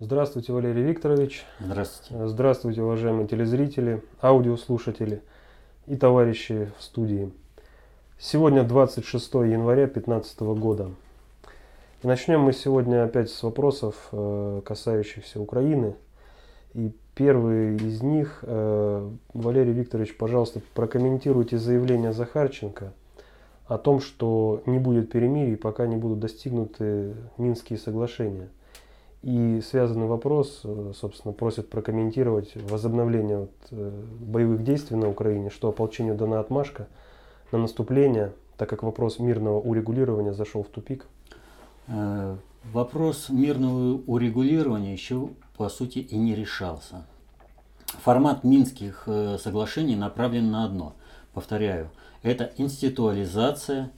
Здравствуйте, Валерий Викторович. Здравствуйте. Здравствуйте, уважаемые телезрители, аудиослушатели и товарищи в студии. Сегодня 26 января 2015 года. И начнем мы сегодня опять с вопросов, э, касающихся Украины. И первый из них, э, Валерий Викторович, пожалуйста, прокомментируйте заявление Захарченко о том, что не будет перемирий, пока не будут достигнуты Минские соглашения. И связанный вопрос, э, собственно, просят прокомментировать возобновление вот, э, боевых действий на Украине, что ополчению дана отмашка на наступление, так как вопрос мирного урегулирования зашел в тупик. Э, вопрос мирного урегулирования еще, по сути, и не решался. Формат Минских соглашений направлен на одно. Повторяю, это институализация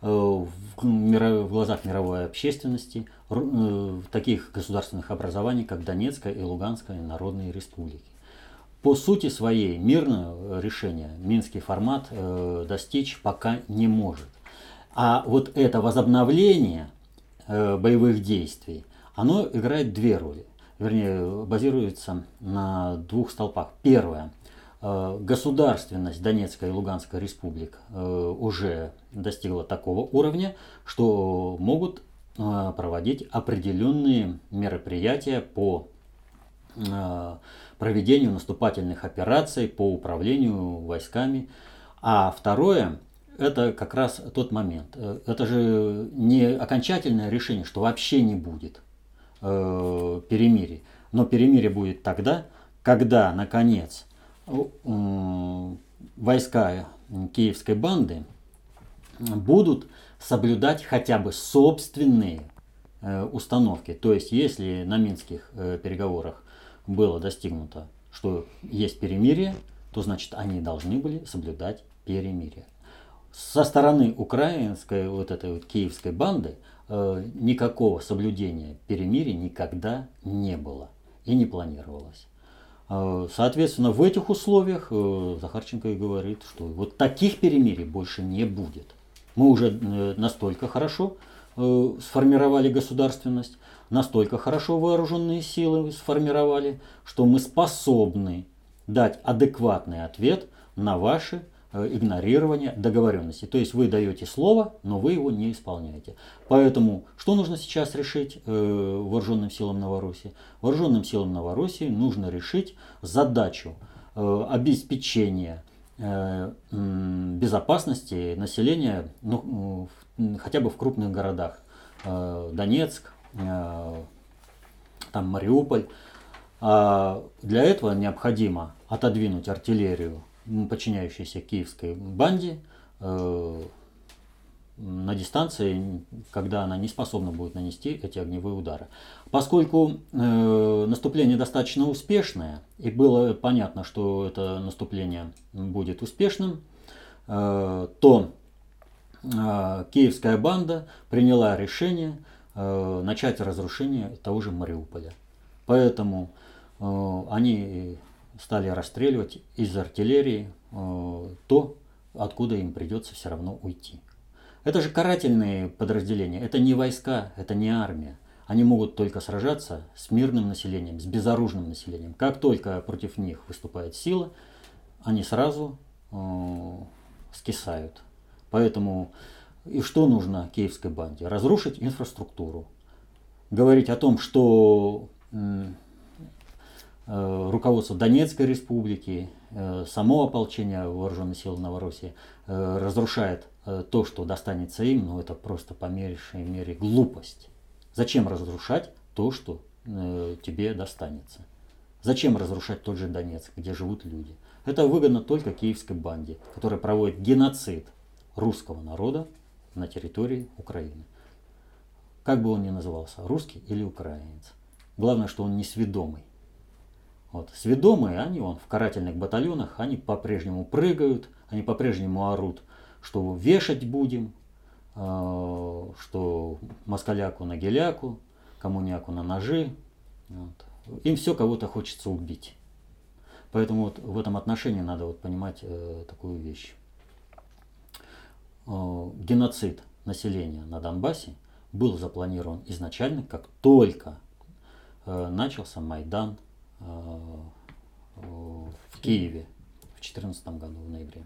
в глазах мировой общественности – Э, таких государственных образований, как Донецкая и Луганская народные республики. По сути своей мирное решение Минский формат э, достичь пока не может. А вот это возобновление э, боевых действий, оно играет две роли. Вернее, базируется на двух столпах. Первое. Э, государственность Донецкой и Луганской республик э, уже достигла такого уровня, что могут Э, проводить определенные мероприятия по проведению наступательных операций, по управлению войсками. А второе, это как раз тот момент. Это же не окончательное решение, что вообще не будет перемирия. Но перемирие будет тогда, когда, наконец, войска киевской банды будут соблюдать хотя бы собственные э, установки. То есть, если на минских э, переговорах было достигнуто, что есть перемирие, то значит они должны были соблюдать перемирие. Со стороны украинской вот этой вот киевской банды э, никакого соблюдения перемирия никогда не было и не планировалось. Э, соответственно, в этих условиях э, Захарченко и говорит, что вот таких перемирий больше не будет. Мы уже э, настолько хорошо э, сформировали государственность, настолько хорошо вооруженные силы сформировали, что мы способны дать адекватный ответ на ваши э, игнорирование договоренности. То есть вы даете слово, но вы его не исполняете. Поэтому что нужно сейчас решить вооруженным силам Новороссии? Вооруженным силам Новороссии нужно решить задачу обеспечения Э, безопасности населения, ну, хотя бы в крупных городах. Э, Донецк, э, там Мариуполь. А для этого необходимо отодвинуть артиллерию, подчиняющуюся киевской банде, на дистанции, когда она не способна будет нанести эти огневые удары. Поскольку э, наступление достаточно успешное, и было понятно, что это наступление будет успешным, э, то э, киевская банда приняла решение э, начать разрушение того же Мариуполя. Поэтому э, они стали расстреливать из артиллерии э, то, откуда им придется все равно уйти. Это же карательные подразделения, это не войска, это не армия. Они могут только сражаться с мирным населением, с безоружным населением. Как только против них выступает сила, они сразу э, скисают. Поэтому и что нужно киевской банде? Разрушить инфраструктуру. Говорить о том, что э, руководство Донецкой республики, э, само ополчение вооруженных сил Новороссии э, разрушает Э, то, что достанется им, ну это просто по меньшей мере глупость. Зачем разрушать то, что э, тебе достанется? Зачем разрушать тот же Донецк, где живут люди? Это выгодно только киевской банде, которая проводит геноцид русского народа на территории Украины. Как бы он ни назывался, русский или украинец. Главное, что он не сведомый. Вот. Сведомые, они вон, в карательных батальонах, они по-прежнему прыгают, они по-прежнему орут что вешать будем, а, что москаляку на геляку, коммуняку на ножи. Вот. Им все кого-то хочется убить. Поэтому вот в этом отношении надо вот понимать э, такую вещь. Э, геноцид населения на Донбассе был запланирован изначально, как только э, начался Майдан в Киеве в 2014 году, в ноябре.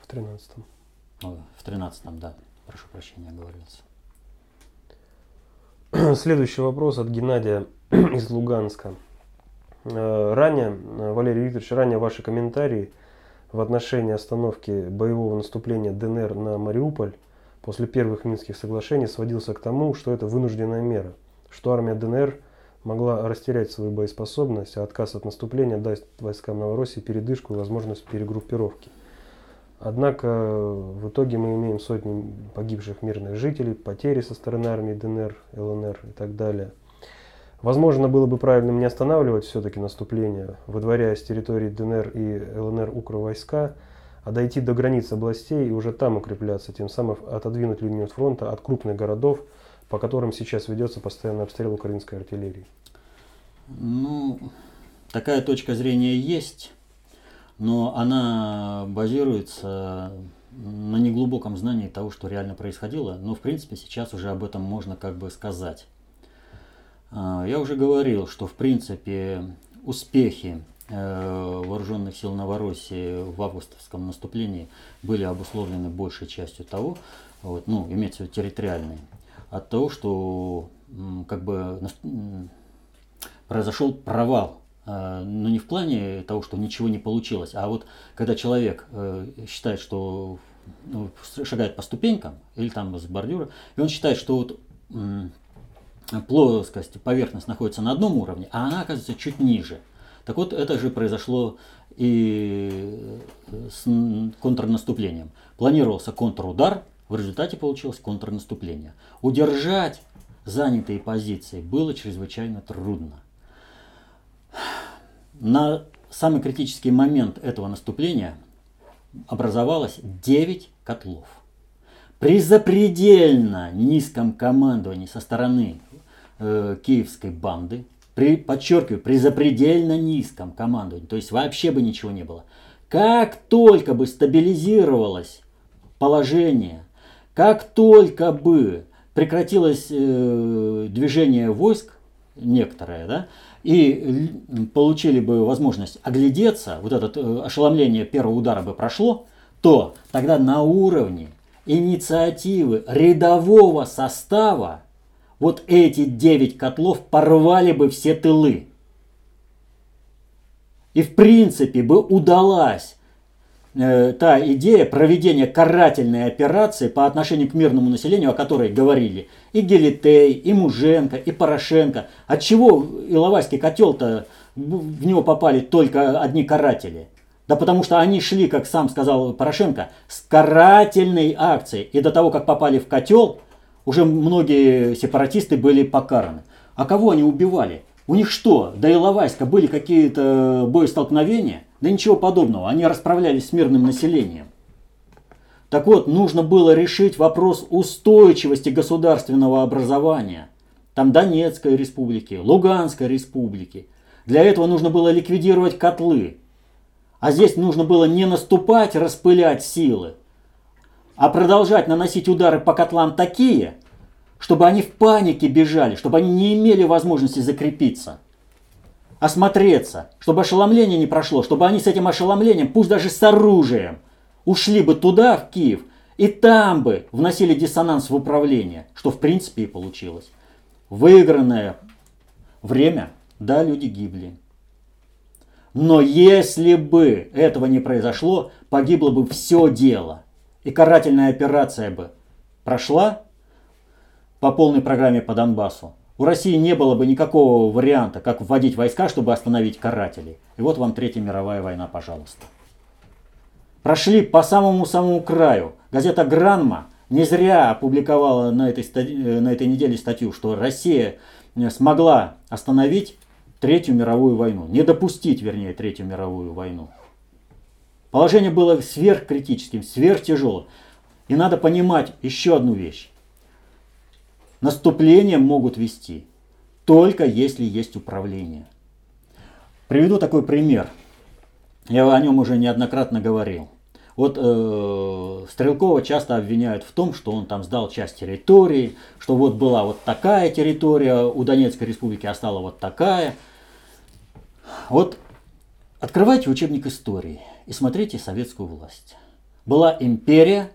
В 13 В 13 да. Прошу прощения, оговорился. Следующий вопрос от Геннадия из Луганска. Ранее, Валерий Викторович, ранее ваши комментарии в отношении остановки боевого наступления ДНР на Мариуполь после первых Минских соглашений сводился к тому, что это вынужденная мера, что армия ДНР могла растерять свою боеспособность, а отказ от наступления даст войскам Новороссии передышку и возможность перегруппировки. Однако в итоге мы имеем сотни погибших мирных жителей, потери со стороны армии ДНР, ЛНР и так далее. Возможно, было бы правильным не останавливать все-таки наступление, выдворяя с территории ДНР и ЛНР укровойска, войска а дойти до границ областей и уже там укрепляться, тем самым отодвинуть линию фронта от крупных городов, по которым сейчас ведется постоянный обстрел украинской артиллерии? Ну, такая точка зрения есть, но она базируется на неглубоком знании того, что реально происходило, но в принципе сейчас уже об этом можно как бы сказать. А, я уже говорил, что в принципе успехи Э, вооруженных сил Новороссии в августовском наступлении были обусловлены большей частью того, вот, ну, имеется в виду территориальной, от того, что как бы произошел провал э, но не в плане того, что ничего не получилось, а вот когда человек э, считает, что ну, шагает по ступенькам или там с бордюра, и он считает, что вот плоскость, поверхность находится на одном уровне, а она оказывается чуть ниже – так вот, это же произошло и с контрнаступлением. Планировался контрудар, в результате получилось контрнаступление. Удержать занятые позиции было чрезвычайно трудно. На самый критический момент этого наступления образовалось 9 котлов. При запредельно низком командовании со стороны э, киевской банды при, подчеркиваю, при запредельно низком командовании, то есть вообще бы ничего не было. Как только бы стабилизировалось положение, как только бы прекратилось э, движение войск, некоторое, да, и получили бы возможность оглядеться, вот это э, ошеломление первого удара бы прошло, то тогда на уровне инициативы рядового состава вот эти девять котлов порвали бы все тылы. И в принципе бы удалась та идея проведения карательной операции по отношению к мирному населению, о которой говорили и Гелитей, и Муженко, и Порошенко. Отчего Иловайский котел-то в него попали только одни каратели? Да потому что они шли, как сам сказал Порошенко, с карательной акцией. И до того, как попали в котел, уже многие сепаратисты были покараны. А кого они убивали? У них что, до Иловайска были какие-то боестолкновения? Да ничего подобного, они расправлялись с мирным населением. Так вот, нужно было решить вопрос устойчивости государственного образования. Там Донецкой республики, Луганской республики. Для этого нужно было ликвидировать котлы. А здесь нужно было не наступать, распылять силы, а продолжать наносить удары по котлам такие, чтобы они в панике бежали, чтобы они не имели возможности закрепиться, осмотреться, чтобы ошеломление не прошло, чтобы они с этим ошеломлением, пусть даже с оружием, ушли бы туда, в Киев, и там бы вносили диссонанс в управление, что в принципе и получилось. Выигранное время, да, люди гибли. Но если бы этого не произошло, погибло бы все дело и карательная операция бы прошла по полной программе по Донбассу, у России не было бы никакого варианта, как вводить войска, чтобы остановить карателей. И вот вам Третья мировая война, пожалуйста. Прошли по самому-самому краю. Газета «Гранма» не зря опубликовала на этой, на этой неделе статью, что Россия смогла остановить Третью мировую войну, не допустить, вернее, Третью мировую войну. Положение было сверхкритическим, сверхтяжелым. И надо понимать еще одну вещь. Наступление могут вести только если есть управление. Приведу такой пример. Я о нем уже неоднократно говорил. Вот э, Стрелкова часто обвиняют в том, что он там сдал часть территории, что вот была вот такая территория, у Донецкой республики, а вот такая. Вот открывайте учебник истории и смотрите советскую власть. Была империя,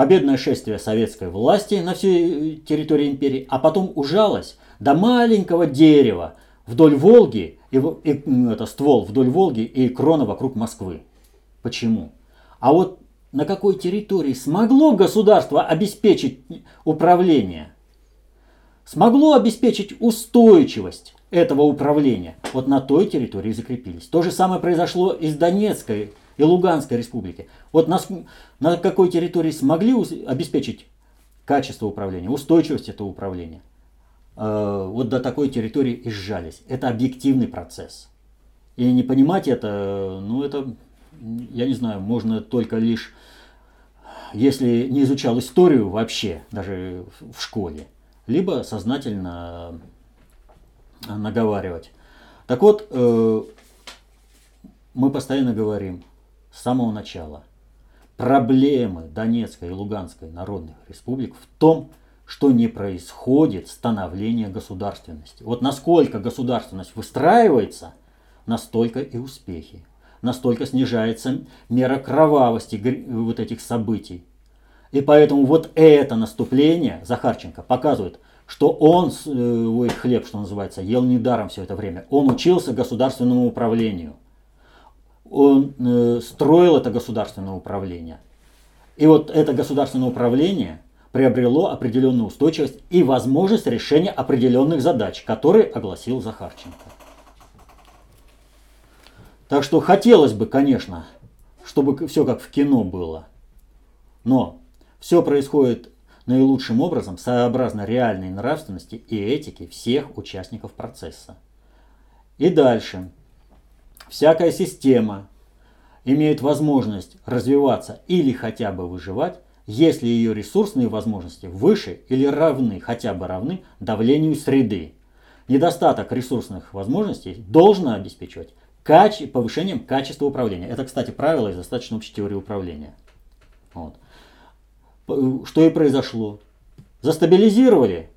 победное шествие советской власти на всей территории империи, а потом ужалось до маленького дерева вдоль Волги, и, и это ствол вдоль Волги и крона вокруг Москвы. Почему? А вот на какой территории смогло государство обеспечить управление? Смогло обеспечить устойчивость этого управления? Вот на той территории закрепились. То же самое произошло и с Донецкой и Луганской республики. Вот на, на какой территории смогли обеспечить качество управления, устойчивость этого управления? Э, вот до такой территории и сжались. Это объективный процесс. И не понимать это, ну это я не знаю, можно только лишь, если не изучал историю вообще, даже в школе, либо сознательно наговаривать. Так вот, э, мы постоянно говорим с самого начала, проблемы Донецкой и Луганской народных республик в том, что не происходит становление государственности. Вот насколько государственность выстраивается, настолько и успехи настолько снижается мера кровавости вот этих событий. И поэтому вот это наступление Захарченко показывает, что он свой э, хлеб, что называется, ел недаром все это время. Он учился государственному управлению. Он э, строил это государственное управление. И вот это государственное управление приобрело определенную устойчивость и возможность решения определенных задач, которые огласил Захарченко. Так что хотелось бы, конечно, чтобы все как в кино было. Но все происходит наилучшим образом сообразно реальной нравственности и этике всех участников процесса. И дальше. Всякая система имеет возможность развиваться или хотя бы выживать, если ее ресурсные возможности выше или равны, хотя бы равны давлению среды. Недостаток ресурсных возможностей должно обеспечивать каче, повышением качества управления. Это, кстати, правило из достаточно общей теории управления. Вот. Что и произошло. Застабилизировали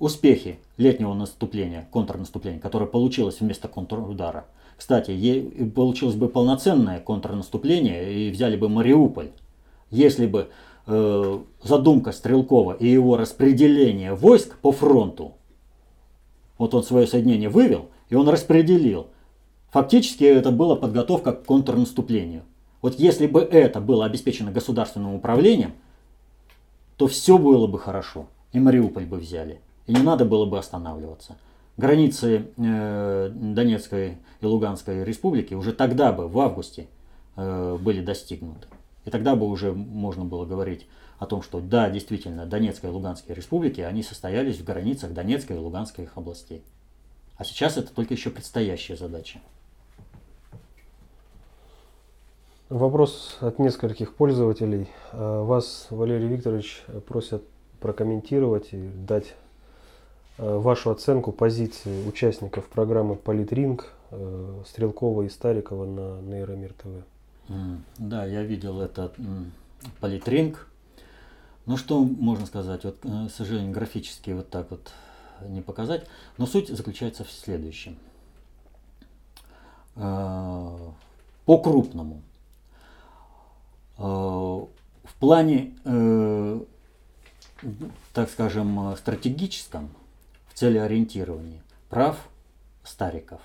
успехи летнего наступления, контрнаступления, которое получилось вместо контрудара. Кстати, получилось бы полноценное контрнаступление и взяли бы Мариуполь, если бы э, задумка Стрелкова и его распределение войск по фронту, вот он свое соединение вывел, и он распределил Фактически это была подготовка к контрнаступлению. Вот если бы это было обеспечено государственным управлением, то все было бы хорошо. И Мариуполь бы взяли. И не надо было бы останавливаться. Границы э, Донецкой и Луганской республики уже тогда бы, в августе, э, были достигнуты. И тогда бы уже можно было говорить о том, что да, действительно, Донецкая и Луганская республики, они состоялись в границах Донецкой и Луганской областей. А сейчас это только еще предстоящая задача. Вопрос от нескольких пользователей. А, вас, Валерий Викторович, просят прокомментировать и дать вашу оценку позиции участников программы «Политринг» а, Стрелкова и Старикова на Нейромир ТВ. Да, я видел этот «Политринг». Ну что можно сказать? Вот, к сожалению, графически вот так вот не показать. Но суть заключается в следующем. По крупному – Э, в плане, э, так скажем, стратегическом, целеориентировании, прав Стариков.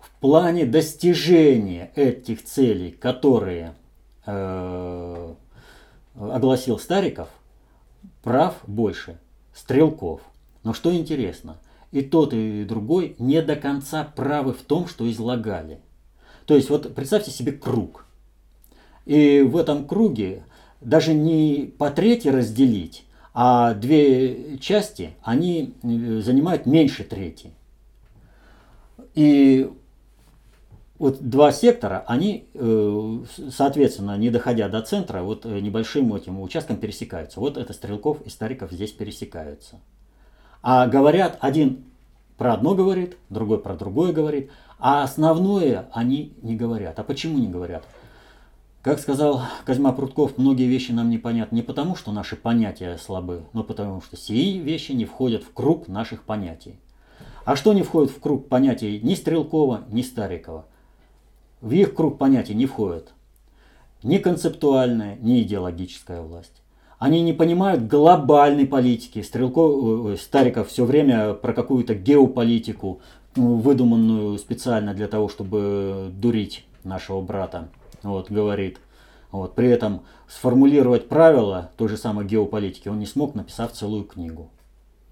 В плане достижения этих целей, которые э, огласил Стариков, прав больше Стрелков. Но что интересно, и тот, и другой не до конца правы в том, что излагали. То есть вот представьте себе круг – и в этом круге даже не по трети разделить, а две части, они э, занимают меньше трети. И вот два сектора, они, э, соответственно, не доходя до центра, вот э, небольшим этим участком пересекаются. Вот это Стрелков и Стариков здесь пересекаются. А говорят, один про одно говорит, другой про другое говорит, а основное они не говорят. А почему не говорят? Как сказал Козьма Прутков, многие вещи нам непонятны не потому, что наши понятия слабы, но потому что сии вещи не входят в круг наших понятий. А что не входит в круг понятий ни Стрелкова, ни Старикова? В их круг понятий не входит ни концептуальная, ни идеологическая власть. Они не понимают глобальной политики. Стрелков, э, Стариков все время про какую-то геополитику, ну, выдуманную специально для того, чтобы дурить нашего брата, вот, говорит. Вот, при этом сформулировать правила той же самой геополитики он не смог, написав целую книгу.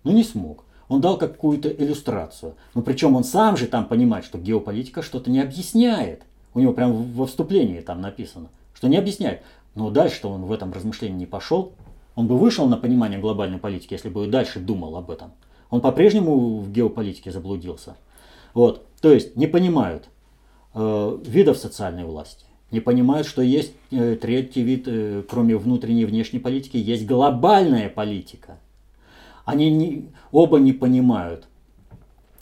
Ну не смог. Он дал какую-то иллюстрацию. Но причем он сам же там понимает, что геополитика что-то не объясняет. У него прям во вступлении там написано, что не объясняет. Но дальше-то он в этом размышлении не пошел. Он бы вышел на понимание глобальной политики, если бы и дальше думал об этом. Он по-прежнему в геополитике заблудился. Вот, то есть не понимают э, видов социальной власти, не понимают, что есть э, третий вид, э, кроме внутренней и внешней политики, есть глобальная политика. Они не, оба не понимают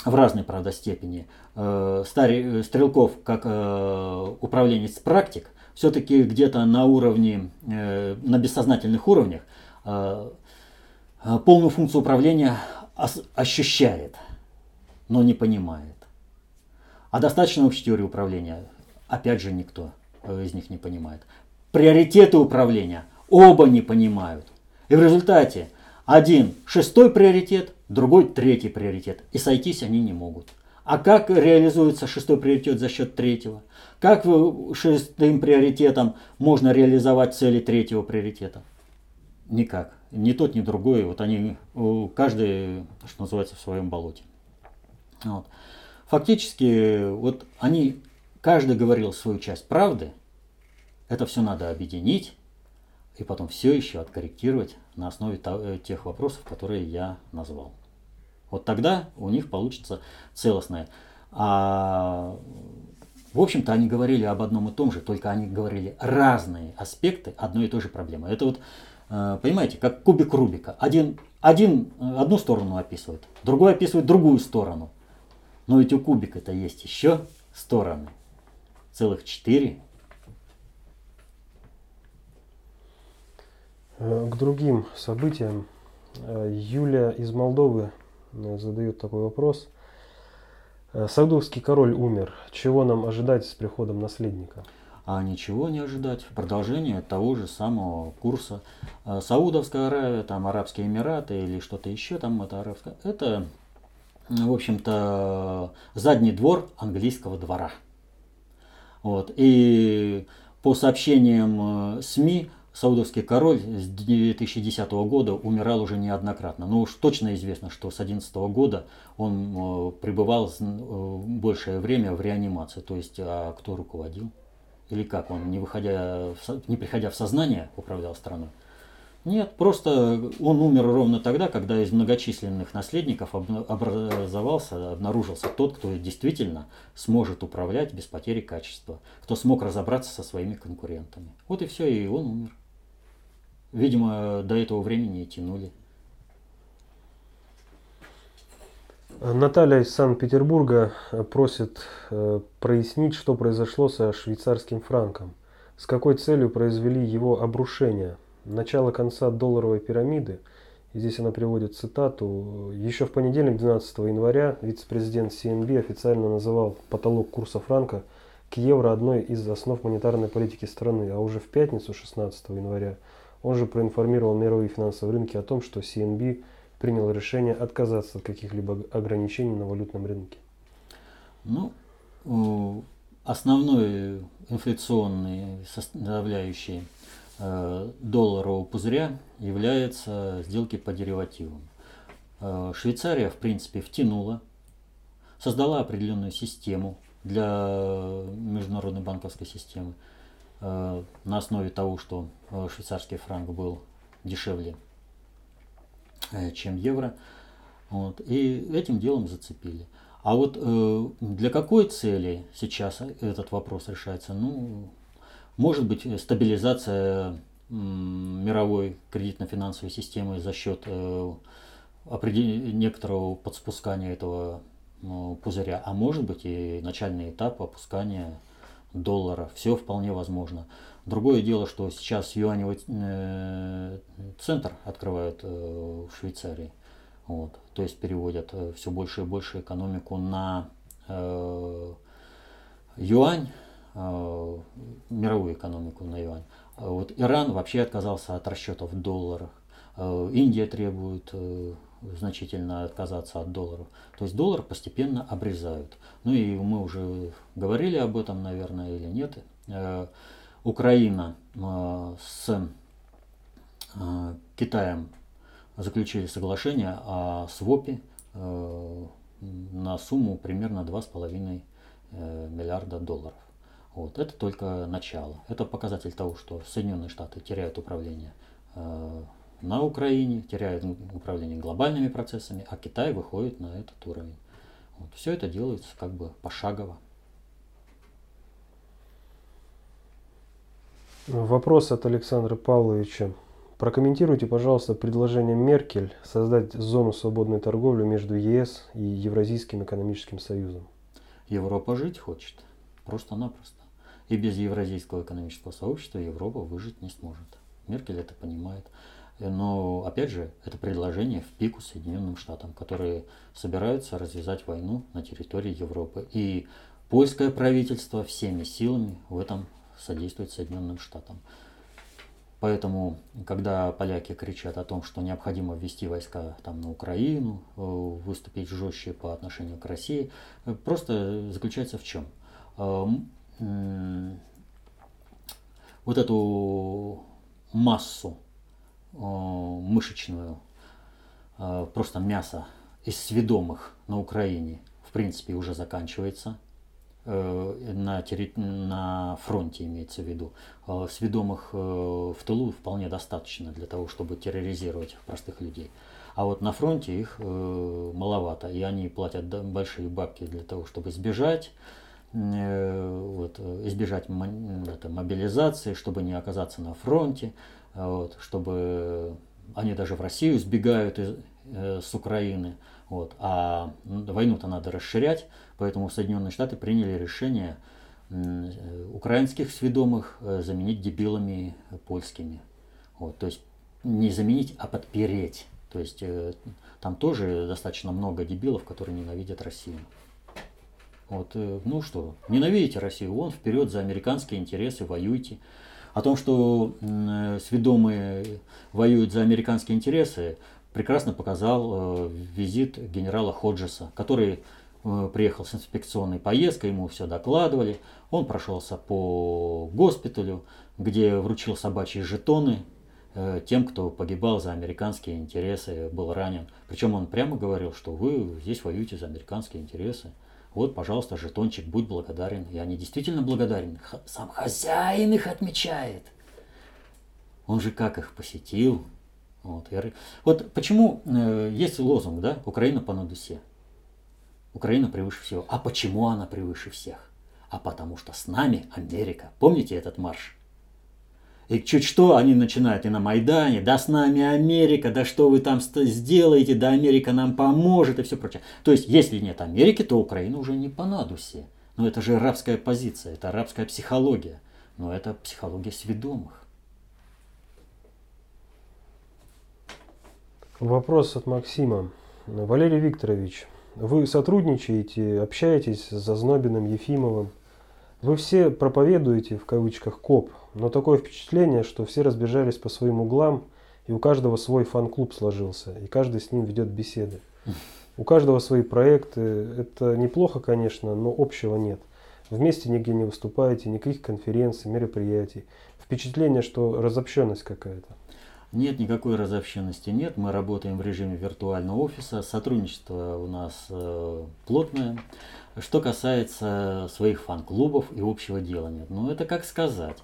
в разной, правда, степени. Э, Старый, Стрелков, как управленец-практик, все-таки где-то на уровне, на бессознательных уровнях полную функцию управления ощущает, но не понимает. А достаточно общей теории управления, опять же, никто из них не понимает. Приоритеты управления оба не понимают. И в результате один шестой приоритет, другой третий приоритет. И сойтись они не могут. А как реализуется шестой приоритет за счет третьего? Как шестым приоритетом можно реализовать цели третьего приоритета? Никак. Ни тот, ни другой. Вот они, каждый, что называется, в своем болоте. Вот. Фактически, вот они, каждый говорил свою часть правды, это все надо объединить и потом все еще откорректировать на основе э, тех вопросов, которые я назвал. Вот тогда у них получится целостное. А, в общем-то, они говорили об одном и том же, только они говорили разные аспекты одной и той же проблемы. Это вот, э, понимаете, как кубик Рубика. Один, один э, одну сторону описывает, другой описывает другую сторону. Но ведь у кубика-то есть еще стороны. Целых четыре. Э, к другим событиям. Э, Юля из Молдовы э, задает такой вопрос. Саудовский король умер. Чего нам ожидать с приходом наследника? А ничего не ожидать. Продолжение того же самого курса. Саудовская Аравия, там Арабские Эмираты или что-то еще там это арабское. Это в общем-то, задний двор английского двора. Вот. И по сообщениям э, СМИ, саудовский король с 2010 года умирал уже неоднократно. Но уж точно известно, что с 2011 года он э, пребывал э, большее время в реанимации. То есть, а кто руководил? Или как он, не, выходя не приходя в сознание, управлял страной? Нет, просто он умер ровно тогда, когда из многочисленных наследников образовался, обнаружился тот, кто действительно сможет управлять без потери качества, кто смог разобраться со своими конкурентами. Вот и все, и он умер. Видимо, до этого времени и тянули. Наталья из Санкт-Петербурга просит э, прояснить, что произошло со швейцарским франком. С какой целью произвели его обрушение – начало конца долларовой пирамиды, и здесь она приводит цитату, еще в понедельник, 12 января, вице-президент СНБ официально называл потолок курса франка к евро одной из основ монетарной политики страны, а уже в пятницу, 16 января, он же проинформировал мировые финансовые рынки о том, что СНБ принял решение отказаться от каких-либо ограничений на валютном рынке. Ну, основной инфляционной составляющей Э, долларового пузыря являются сделки по деривативам. Э, Швейцария, в принципе, втянула, создала определенную систему для международной банковской системы э, на основе того, что швейцарский франк был дешевле, чем евро. Вот, и этим делом зацепили. А вот для какой цели сейчас этот вопрос решается? Ну, может быть э, стабилизация мировой кредитно-финансовой системы за счет э, некоторого подспускания этого пузыря, а может быть и начальный этап опускания доллара, все вполне возможно. Другое дело, что сейчас юаневый э, центр открывают э, в Швейцарии. Вот, то есть переводят э, все больше и больше экономику на э, юань, э, мировую экономику на юань. Вот Иран вообще отказался от расчетов в долларах. Э, Индия требует э, значительно отказаться от долларов. То есть доллар постепенно обрезают. Ну и мы уже говорили об этом, наверное, или нет. Э, Украина с Китаем заключили соглашение о свопе на сумму примерно 2,5 миллиарда долларов. Вот. Это только начало. Это показатель того, что Соединенные Штаты теряют управление на Украине, теряют управление глобальными процессами, а Китай выходит на этот уровень. Вот. Все это делается как бы пошагово. Вопрос от Александра Павловича. Прокомментируйте, пожалуйста, предложение Меркель создать зону свободной торговли между ЕС и Евразийским экономическим союзом. Европа жить хочет, просто-напросто. И без Евразийского экономического сообщества Европа выжить не сможет. Меркель это понимает. Но, опять же, это предложение в пику Соединенным Штатам, которые собираются развязать войну на территории Европы. И польское правительство всеми силами в этом содействует Соединенным Штатам. Поэтому, когда поляки кричат о том, что необходимо ввести войска там, на Украину, э, выступить жестче по отношению к России, э, просто заключается в чем? Э, вот эту массу Э, мышечную, э, просто мясо из сведомых на Украине, в принципе, уже заканчивается. На, терри... на фронте имеется в виду. Сведомых в тылу вполне достаточно для того, чтобы терроризировать простых людей. А вот на фронте их маловато, и они платят большие бабки для того, чтобы сбежать, вот, избежать это, мобилизации, чтобы не оказаться на фронте, вот, чтобы они даже в Россию сбегают из, э, с Украины. Вот, а войну-то надо расширять, поэтому Соединенные Штаты приняли решение э, украинских сведомых э, заменить дебилами польскими. Вот, то есть не заменить, а подпереть. То есть э, там тоже достаточно много дебилов, которые ненавидят Россию. Вот, э, ну что, ненавидите Россию, вон вперед за американские интересы, воюйте. О том, что э, сведомые воюют за американские интересы, прекрасно показал э, визит генерала Ходжеса, который приехал с инспекционной поездкой, ему все докладывали. Он прошелся по госпиталю, где вручил собачьи жетоны тем, кто погибал за американские интересы, был ранен. Причем он прямо говорил, что вы здесь воюете за американские интересы. Вот, пожалуйста, жетончик, будь благодарен. И они действительно благодарны. Сам хозяин их отмечает. Он же как их посетил. Вот, я... вот почему э, есть лозунг, да, Украина по надусе. Украина превыше всего. А почему она превыше всех? А потому что с нами Америка. Помните этот марш? И чуть что они начинают и на Майдане, да с нами Америка, да что вы там сделаете, да Америка нам поможет и все прочее. То есть, если нет Америки, то Украина уже не по надусе. Но это же арабская позиция, это арабская психология. Но это психология сведомых. Вопрос от Максима. Валерий Викторович, вы сотрудничаете, общаетесь с Зазнобиным, Ефимовым? Вы все проповедуете, в кавычках, КОП, но такое впечатление, что все разбежались по своим углам, и у каждого свой фан-клуб сложился, и каждый с ним ведет беседы. У каждого свои проекты. Это неплохо, конечно, но общего нет. Вместе нигде не выступаете, никаких конференций, мероприятий. Впечатление, что разобщенность какая-то. Нет, никакой разобщенности нет. Мы работаем в режиме виртуального офиса. Сотрудничество у нас э, плотное. Что касается своих фан-клубов и общего делания, ну это как сказать.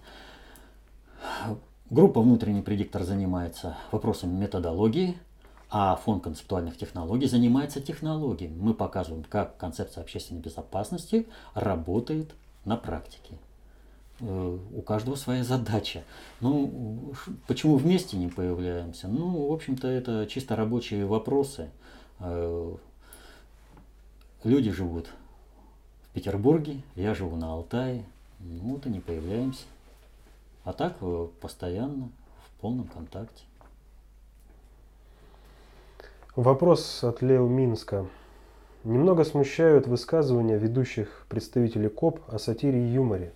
Группа «Внутренний предиктор» занимается вопросами методологии, а фонд концептуальных технологий занимается технологиями. Мы показываем, как концепция общественной безопасности работает на практике. Э, у каждого своя задача. Ну, почему вместе не появляемся? Ну, в общем-то, это чисто рабочие вопросы. Э, люди живут в Петербурге, я живу на Алтае. Ну вот и не появляемся. А так э, постоянно в полном контакте. Вопрос от Лео Минска. Немного смущают высказывания ведущих представителей КОП о сатире и юморе.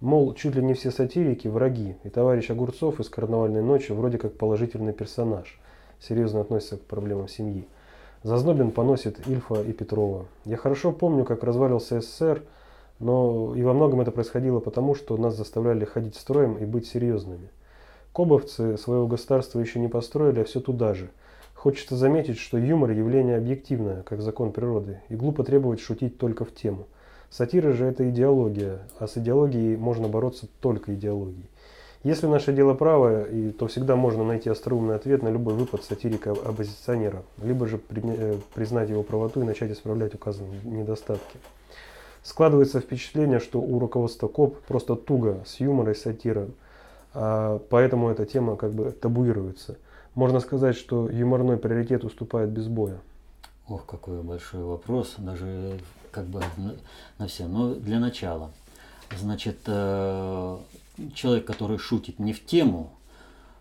Мол, чуть ли не все сатирики – враги, и товарищ Огурцов из «Карнавальной ночи» вроде как положительный персонаж. Серьезно относится к проблемам семьи. Зазнобин поносит Ильфа и Петрова. Я хорошо помню, как развалился СССР, но и во многом это происходило потому, что нас заставляли ходить строем и быть серьезными. Кобовцы своего государства еще не построили, а все туда же – Хочется заметить, что юмор – явление объективное, как закон природы, и глупо требовать шутить только в тему. Сатира же – это идеология, а с идеологией можно бороться только идеологией. Если наше дело правое, то всегда можно найти остроумный ответ на любой выпад сатирика-оппозиционера, либо же э, признать его правоту и начать исправлять указанные недостатки. Складывается впечатление, что у руководства КОП просто туго с юмором и сатирой, а поэтому эта тема как бы табуируется – можно сказать, что юморной приоритет уступает без боя. Ох, какой большой вопрос, даже как бы на, все. Но для начала, значит, э, человек, который шутит не в тему,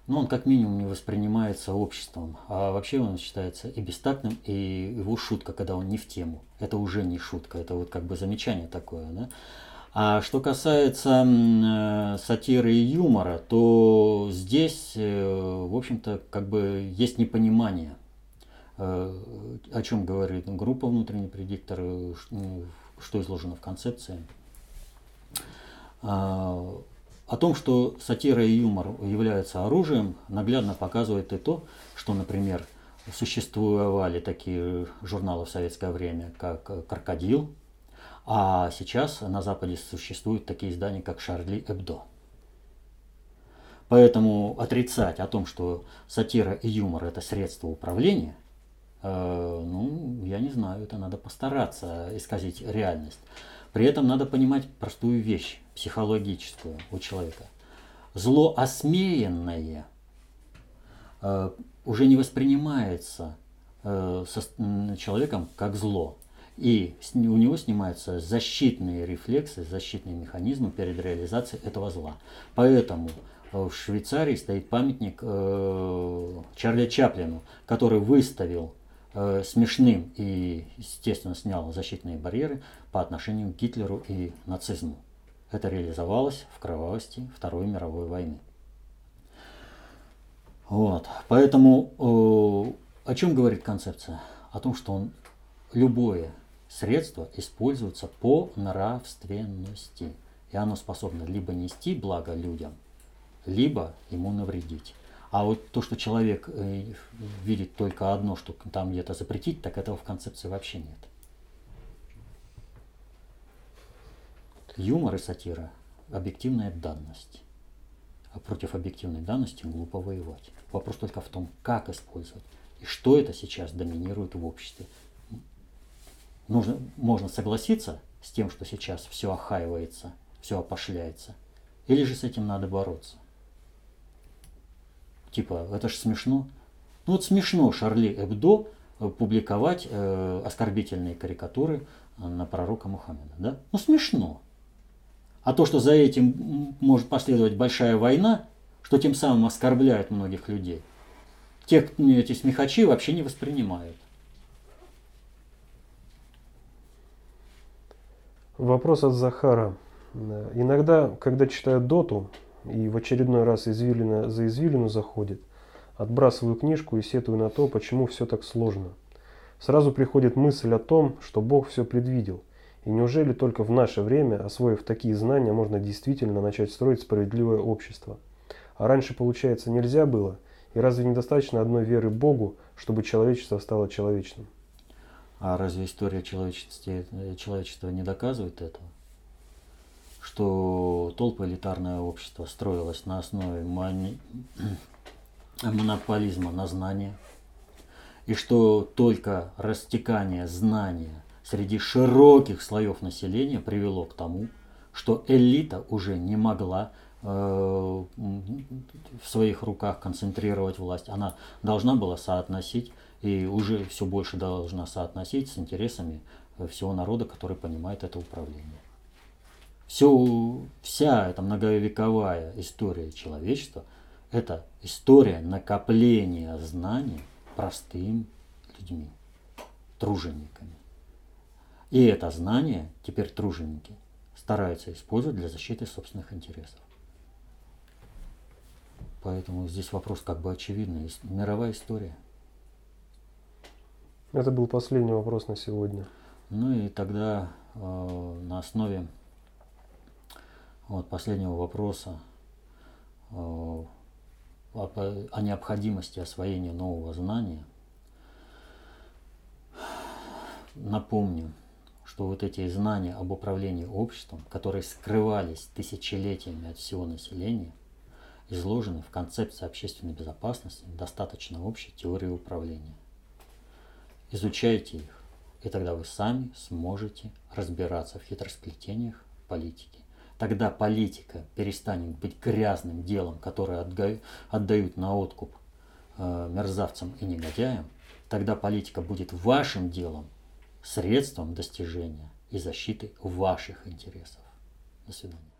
ну, он как минимум не воспринимается обществом, а вообще он считается и бестактным, и его шутка, когда он не в тему. Это уже не шутка, это вот как бы замечание такое, да. А что касается э, сатиры и юмора, то здесь, э, в общем-то, как бы есть непонимание, э, о чем говорит группа «Внутренний предиктор», что изложено в концепции. О том, что сатира и юмор являются оружием, наглядно показывает и то, что, например, существовали такие журналы в советское время, как «Крокодил», а сейчас на Западе существуют такие издания, как Шарли Эбдо. Поэтому отрицать о том, что сатира и юмор – это средство управления, э, ну, я не знаю, это надо постараться исказить реальность. При этом надо понимать простую вещь, психологическую у человека. Зло осмеянное э, уже не воспринимается э, со, человеком как зло. И у него снимаются защитные рефлексы, защитные механизмы перед реализацией этого зла. Поэтому э, в Швейцарии стоит памятник э, Чарли Чаплину, который выставил э, смешным и, естественно, снял защитные барьеры по отношению к Гитлеру и нацизму. Это реализовалось в кровавости Второй мировой войны. Вот. Поэтому о чем говорит концепция? О том, что он любое средство используется по нравственности. И оно способно либо нести благо людям, либо ему навредить. А вот то, что человек э, видит только одно, что там где-то запретить, так этого в концепции вообще нет. Юмор и сатира – объективная данность. А против объективной данности глупо воевать. Вопрос только в том, как использовать. И что это сейчас доминирует в обществе нужно, можно согласиться с тем, что сейчас все охаивается, все опошляется, или же с этим надо бороться. Типа, это ж смешно. Ну вот смешно Шарли Эбдо э, публиковать э, оскорбительные карикатуры на пророка Мухаммеда. Да? Ну смешно. А то, что за этим может последовать большая война, что тем самым оскорбляет многих людей, тех эти смехачи вообще не воспринимают. Вопрос от Захара. Иногда, когда читаю доту и в очередной раз извилина за извилину заходит, отбрасываю книжку и сетую на то, почему все так сложно. Сразу приходит мысль о том, что Бог все предвидел. И неужели только в наше время, освоив такие знания, можно действительно начать строить справедливое общество? А раньше, получается, нельзя было? И разве недостаточно одной веры Богу, чтобы человечество стало человечным? А разве история человечества, э, человечества не доказывает этого? Что толпа элитарное общество строилось на основе мани... монополизма на знания, и что только растекание знания среди широких слоев населения привело к тому, что элита уже не могла э, в своих руках концентрировать власть. Она должна была соотносить и уже все больше должна соотносить с интересами э, всего народа, который понимает это управление. Все, вся эта многовековая история человечества – это история накопления знаний простым людьми, тружениками. И это знание теперь труженики стараются использовать для защиты собственных интересов. Поэтому здесь вопрос как бы очевидный. Мировая история. Это был последний вопрос на сегодня. Ну и тогда э, на основе вот, последнего вопроса э, о, необходимости освоения нового знания напомню, что вот эти знания об управлении обществом, которые скрывались тысячелетиями от всего населения, изложены в концепции общественной безопасности достаточно общей теории управления. Изучайте их, и тогда вы сами сможете разбираться в хитросплетениях политики. Тогда политика перестанет быть грязным делом, которое отдают на откуп э, мерзавцам и негодяям. Тогда политика будет вашим делом, средством достижения и защиты ваших интересов. До свидания.